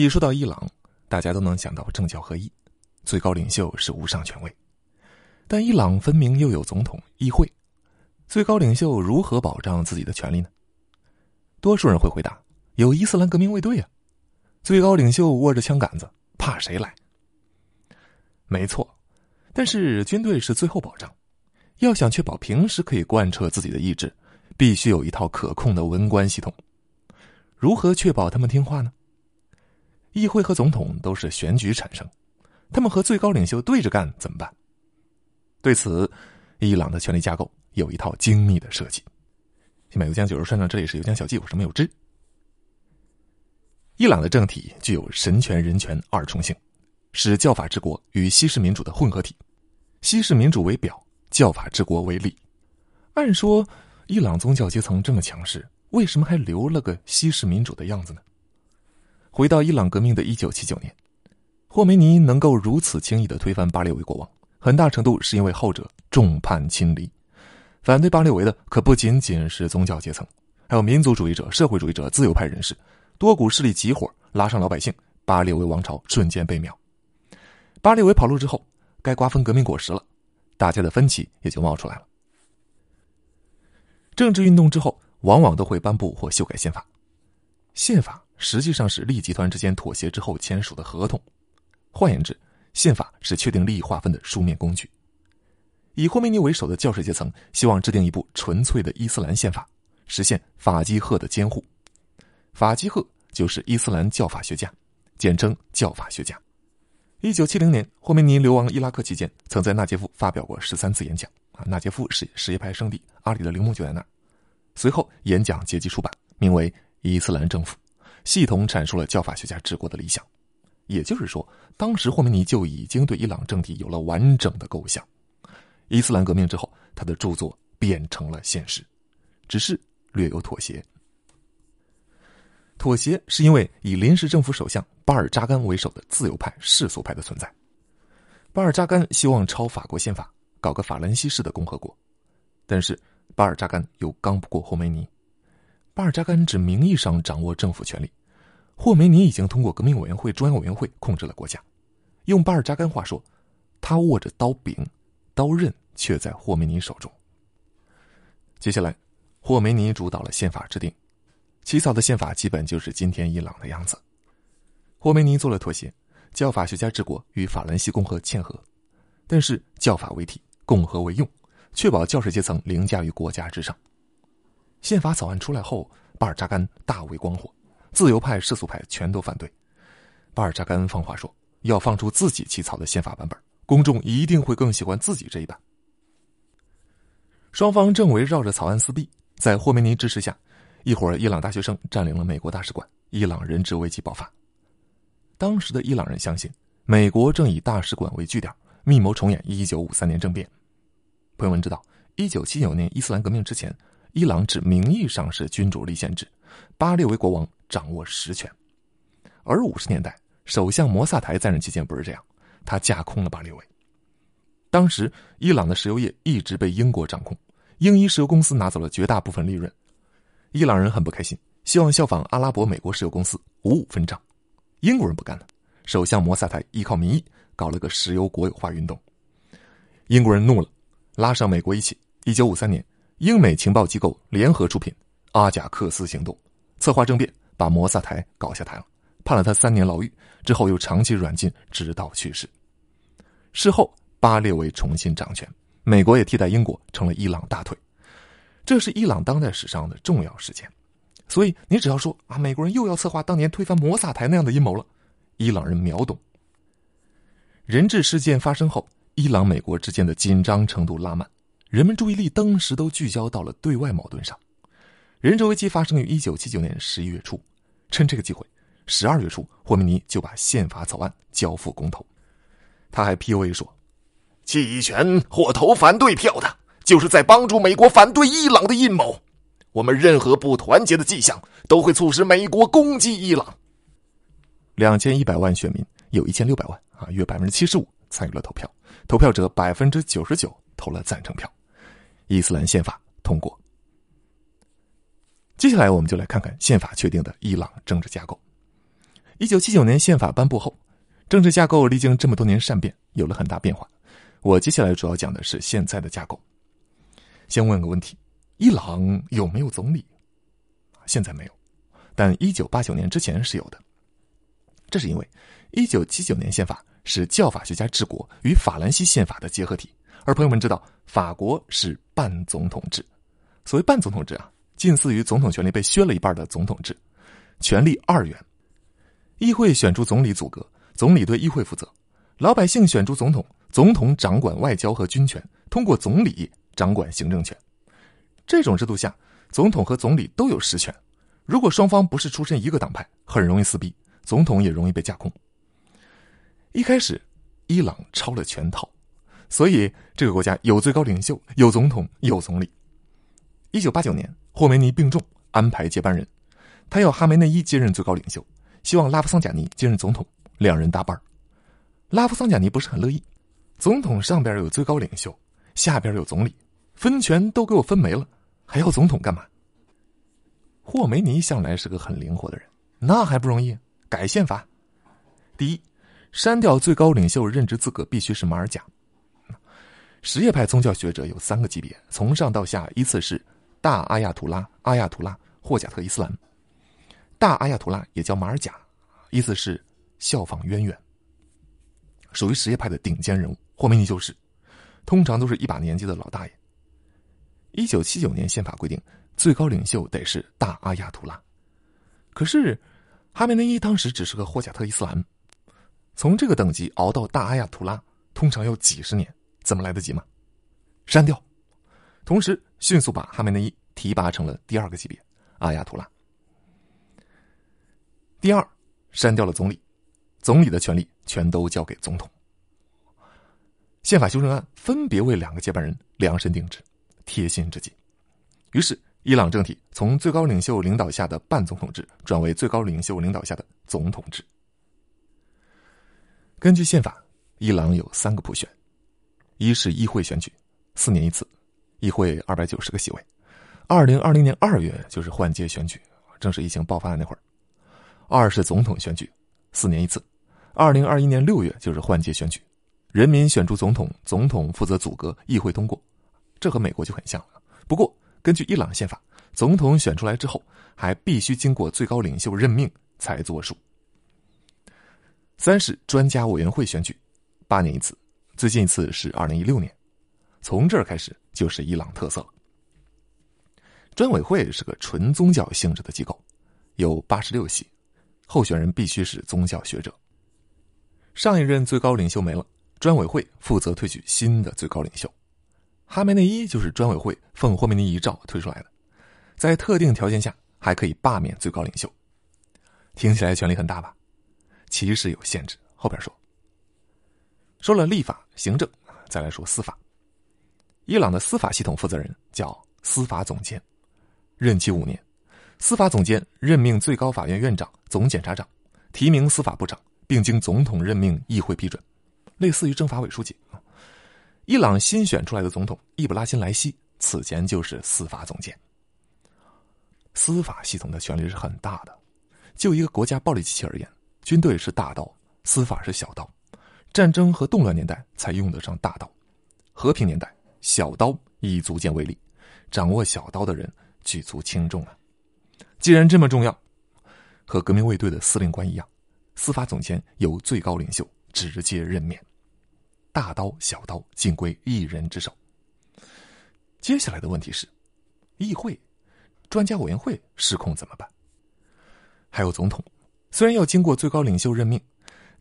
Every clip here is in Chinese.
一说到伊朗，大家都能想到政教合一，最高领袖是无上权威。但伊朗分明又有总统、议会，最高领袖如何保障自己的权利呢？多数人会回答：有伊斯兰革命卫队啊，最高领袖握着枪杆子，怕谁来？没错，但是军队是最后保障。要想确保平时可以贯彻自己的意志，必须有一套可控的文官系统。如何确保他们听话呢？议会和总统都是选举产生，他们和最高领袖对着干怎么办？对此，伊朗的权力架构有一套精密的设计。新百油江九十川长，这里是油江小记，我是没有知。伊朗的政体具有神权、人权二重性，是教法治国与西式民主的混合体。西式民主为表，教法治国为里。按说，伊朗宗教阶层这么强势，为什么还留了个西式民主的样子呢？回到伊朗革命的一九七九年，霍梅尼能够如此轻易的推翻巴列维国王，很大程度是因为后者众叛亲离。反对巴列维的可不仅仅是宗教阶层，还有民族主义者、社会主义者、自由派人士，多股势力集火拉上老百姓，巴列维王朝瞬间被秒。巴列维跑路之后，该瓜分革命果实了，大家的分歧也就冒出来了。政治运动之后，往往都会颁布或修改宪法，宪法。实际上是利益集团之间妥协之后签署的合同。换言之，宪法是确定利益划分的书面工具。以霍梅尼为首的教士阶层希望制定一部纯粹的伊斯兰宪法，实现法基赫的监护。法基赫就是伊斯兰教法学家，简称教法学家。一九七零年，霍梅尼流亡伊拉克期间，曾在纳杰夫发表过十三次演讲。啊，纳杰夫是什叶派圣地，阿里的陵墓就在那儿。随后，演讲结集出版，名为《伊斯兰政府》。系统阐述了教法学家治国的理想，也就是说，当时霍梅尼就已经对伊朗政体有了完整的构想。伊斯兰革命之后，他的著作变成了现实，只是略有妥协。妥协是因为以临时政府首相巴尔扎干为首的自由派世俗派的存在。巴尔扎干希望抄法国宪法，搞个法兰西式的共和国，但是巴尔扎干又刚不过霍梅尼。巴尔扎干只名义上掌握政府权力，霍梅尼已经通过革命委员会、中央委员会控制了国家。用巴尔扎干话说，他握着刀柄，刀刃却在霍梅尼手中。接下来，霍梅尼主导了宪法制定，起草的宪法基本就是今天伊朗的样子。霍梅尼做了妥协，教法学家治国与法兰西共和嵌合，但是教法为体，共和为用，确保教士阶层凌驾于国家之上。宪法草案出来后，巴尔扎干大为光火，自由派、世俗派全都反对。巴尔扎干放话说，要放出自己起草的宪法版本，公众一定会更喜欢自己这一版。双方正围绕着草案撕逼，在霍梅尼支持下，一伙伊朗大学生占领了美国大使馆，伊朗人质危机爆发。当时的伊朗人相信，美国正以大使馆为据点，密谋重演一九五三年政变。朋友们知道，一九七九年伊斯兰革命之前。伊朗只名义上是君主立宪制，巴列维国王掌握实权。而五十年代，首相摩萨台在任期间不是这样，他架空了巴列维。当时，伊朗的石油业一直被英国掌控，英伊石油公司拿走了绝大部分利润。伊朗人很不开心，希望效仿阿拉伯、美国石油公司五五分账。英国人不干了，首相摩萨台依靠民意搞了个石油国有化运动。英国人怒了，拉上美国一起。一九五三年。英美情报机构联合出品《阿贾克斯行动》，策划政变，把摩萨台搞下台了，判了他三年牢狱。之后又长期软禁，直到去世。事后，巴列维重新掌权，美国也替代英国成了伊朗大腿。这是伊朗当代史上的重要事件。所以，你只要说啊，美国人又要策划当年推翻摩萨台那样的阴谋了，伊朗人秒懂。人质事件发生后，伊朗美国之间的紧张程度拉满。人们注意力当时都聚焦到了对外矛盾上。人质危机发生于一九七九年十一月初，趁这个机会，十二月初，霍梅尼就把宪法草案交付公投。他还 P U A 说：“弃权或投反对票的，就是在帮助美国反对伊朗的阴谋。我们任何不团结的迹象，都会促使美国攻击伊朗。”两千一百万选民，有一千六百万啊，约百分之七十五参与了投票，投票者百分之九十九投了赞成票。伊斯兰宪法通过。接下来，我们就来看看宪法确定的伊朗政治架构。一九七九年宪法颁布后，政治架构历经这么多年善变，有了很大变化。我接下来主要讲的是现在的架构。先问个问题：伊朗有没有总理？现在没有，但一九八九年之前是有的。这是因为一九七九年宪法是教法学家治国与法兰西宪法的结合体，而朋友们知道，法国是半总统制。所谓半总统制啊，近似于总统权力被削了一半的总统制，权力二元，议会选出总理组阁，总理对议会负责，老百姓选出总统。总统掌管外交和军权，通过总理掌管行政权。这种制度下，总统和总理都有实权。如果双方不是出身一个党派，很容易撕逼，总统也容易被架空。一开始，伊朗抄了全套，所以这个国家有最高领袖，有总统，有总理。一九八九年，霍梅尼病重，安排接班人，他要哈梅内伊接任最高领袖，希望拉夫桑贾尼接任总统，两人搭班拉夫桑贾尼不是很乐意。总统上边有最高领袖，下边有总理，分权都给我分没了，还要总统干嘛？霍梅尼向来是个很灵活的人，那还不容易？改宪法，第一，删掉最高领袖任职资格必须是马尔甲。什叶派宗教学者有三个级别，从上到下依次是大阿亚图拉、阿亚图拉、霍贾特伊斯兰。大阿亚图拉也叫马尔甲，意思是效仿渊源，属于什叶派的顶尖人物。霍梅尼就是，通常都是一把年纪的老大爷。一九七九年宪法规定，最高领袖得是大阿亚图拉。可是，哈梅内伊当时只是个霍贾特伊斯兰，从这个等级熬到大阿亚图拉，通常要几十年，怎么来得及吗？删掉，同时迅速把哈梅内伊提拔成了第二个级别阿亚图拉。第二，删掉了总理，总理的权力全都交给总统。宪法修正案分别为两个接班人量身定制，贴心至极。于是，伊朗政体从最高领袖领导下的半总统制转为最高领袖领导下的总统制。根据宪法，伊朗有三个普选：一是议会选举，四年一次，议会二百九十个席位；二零二零年二月就是换届选举，正是疫情爆发的那会儿；二是总统选举，四年一次，二零二一年六月就是换届选举。人民选出总统，总统负责组阁，议会通过，这和美国就很像了。不过，根据伊朗宪法，总统选出来之后，还必须经过最高领袖任命才作数。三是专家委员会选举，八年一次，最近一次是二零一六年。从这儿开始就是伊朗特色了。专委会是个纯宗教性质的机构，有八十六席，候选人必须是宗教学者。上一任最高领袖没了。专委会负责推举新的最高领袖，哈梅内伊就是专委会奉霍梅尼遗诏推出来的，在特定条件下还可以罢免最高领袖。听起来权力很大吧？其实有限制，后边说。说了立法、行政，再来说司法。伊朗的司法系统负责人叫司法总监，任期五年。司法总监任命最高法院院长、总检察长，提名司法部长，并经总统任命、议会批准。类似于政法委书记，伊朗新选出来的总统伊布拉辛莱西此前就是司法总监。司法系统的权力是很大的，就一个国家暴力机器而言，军队是大刀，司法是小刀。战争和动乱年代才用得上大刀，和平年代小刀已足见威力。掌握小刀的人举足轻重啊！既然这么重要，和革命卫队的司令官一样，司法总监由最高领袖直接任免。大刀小刀尽归一人之手。接下来的问题是，议会、专家委员会失控怎么办？还有总统，虽然要经过最高领袖任命，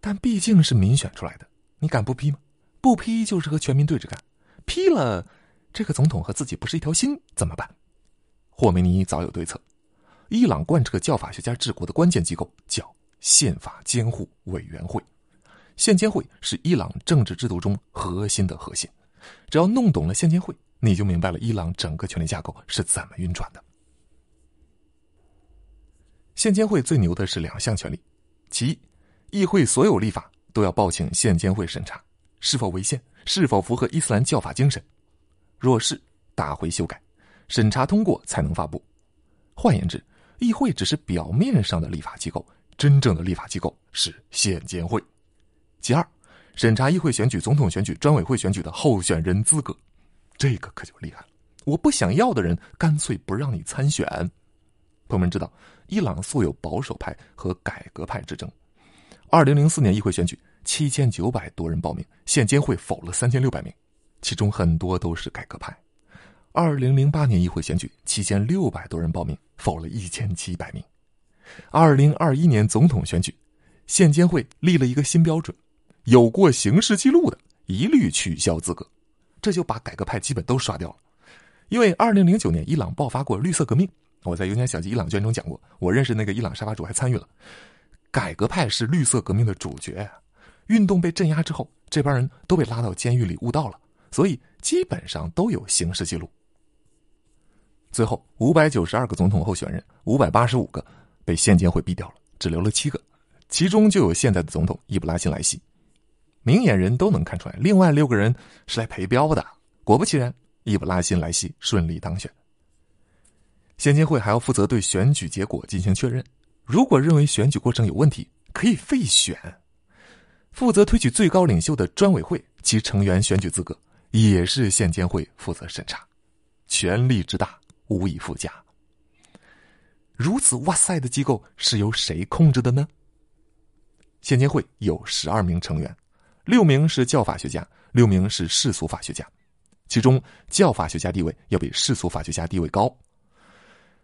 但毕竟是民选出来的，你敢不批吗？不批就是和全民对着干。批了，这个总统和自己不是一条心，怎么办？霍梅尼早有对策。伊朗贯彻教法学家治国的关键机构叫宪法监护委员会。宪监会是伊朗政治制度中核心的核心，只要弄懂了宪监会，你就明白了伊朗整个权力架构是怎么运转的。宪监会最牛的是两项权利：其一，议会所有立法都要报请宪监会审查，是否违宪，是否符合伊斯兰教法精神；若是，打回修改，审查通过才能发布。换言之，议会只是表面上的立法机构，真正的立法机构是县监会。其二，审查议会选举、总统选举、专委会选举的候选人资格，这个可就厉害了。我不想要的人，干脆不让你参选。朋友们知道，伊朗素有保守派和改革派之争。二零零四年议会选举，七千九百多人报名，县监会否了三千六百名，其中很多都是改革派。二零零八年议会选举，七千六百多人报名，否了一千七百名。二零二一年总统选举，县监会立了一个新标准，有过刑事记录的一律取消资格，这就把改革派基本都刷掉了。因为二零零九年伊朗爆发过绿色革命，我在《有点小记伊朗卷》中讲过，我认识那个伊朗沙发主还参与了。改革派是绿色革命的主角，运动被镇压之后，这帮人都被拉到监狱里悟道了，所以基本上都有刑事记录。最后，五百九十二个总统候选人，五百八十五个被现监会毙掉了，只留了七个，其中就有现在的总统伊布拉辛莱西。明眼人都能看出来，另外六个人是来陪标的。果不其然，伊布拉辛莱西顺利当选。现监会还要负责对选举结果进行确认，如果认为选举过程有问题，可以废选。负责推举最高领袖的专委会，其成员选举资格也是县监会负责审查，权力之大。无以复加。如此哇塞的机构是由谁控制的呢？县监会有十二名成员，六名是教法学家，六名是世俗法学家。其中教法学家地位要比世俗法学家地位高。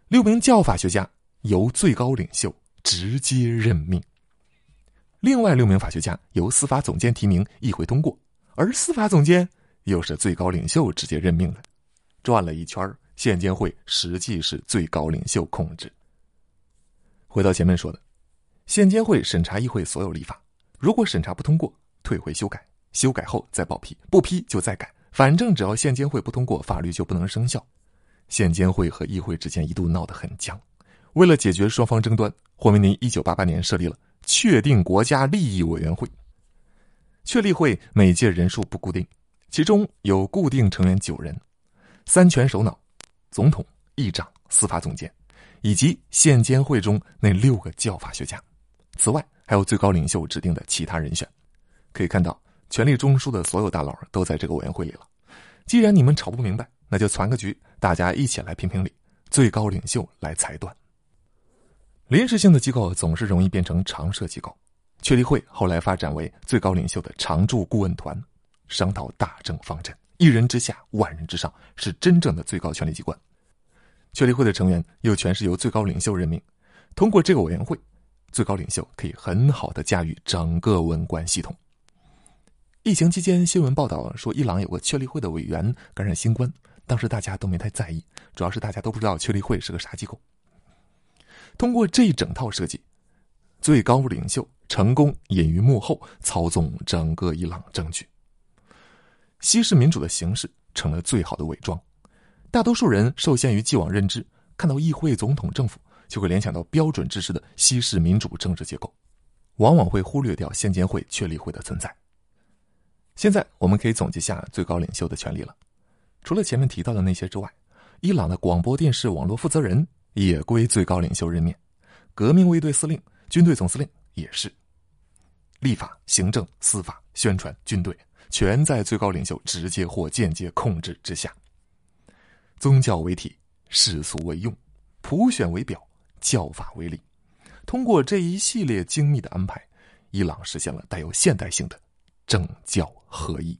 六名教法学家由最高领袖直接任命，另外六名法学家由司法总监提名，议会通过，而司法总监又是最高领袖直接任命的。转了一圈宪监会实际是最高领袖控制。回到前面说的，宪监会审查议会所有立法，如果审查不通过，退回修改，修改后再报批，不批就再改，反正只要宪监会不通过，法律就不能生效。宪监会和议会之间一度闹得很僵，为了解决双方争端，霍梅尼一九八八年设立了确定国家利益委员会。确立会每届人数不固定，其中有固定成员九人，三权首脑。总统、议长、司法总监，以及县监会中那六个教法学家，此外还有最高领袖指定的其他人选。可以看到，权力中枢的所有大佬都在这个委员会里了。既然你们吵不明白，那就攒个局，大家一起来评评理，最高领袖来裁断。临时性的机构总是容易变成常设机构，确立会后来发展为最高领袖的常驻顾问团，商讨大政方针。一人之下，万人之上，是真正的最高权力机关。确立会的成员又全是由最高领袖任命。通过这个委员会，最高领袖可以很好的驾驭整个文官系统。疫情期间，新闻报道说伊朗有个确立会的委员感染新冠，当时大家都没太在意，主要是大家都不知道确立会是个啥机构。通过这一整套设计，最高领袖成功隐于幕后，操纵整个伊朗政局。西式民主的形式成了最好的伪装，大多数人受限于既往认知，看到议会、总统、政府，就会联想到标准制式的西式民主政治结构，往往会忽略掉县监会、确立会的存在。现在我们可以总结下最高领袖的权利了，除了前面提到的那些之外，伊朗的广播电视网络负责人也归最高领袖任命，革命卫队司令、军队总司令也是，立法、行政、司法、宣传、军队。全在最高领袖直接或间接控制之下。宗教为体，世俗为用，普选为表，教法为理。通过这一系列精密的安排，伊朗实现了带有现代性的政教合一。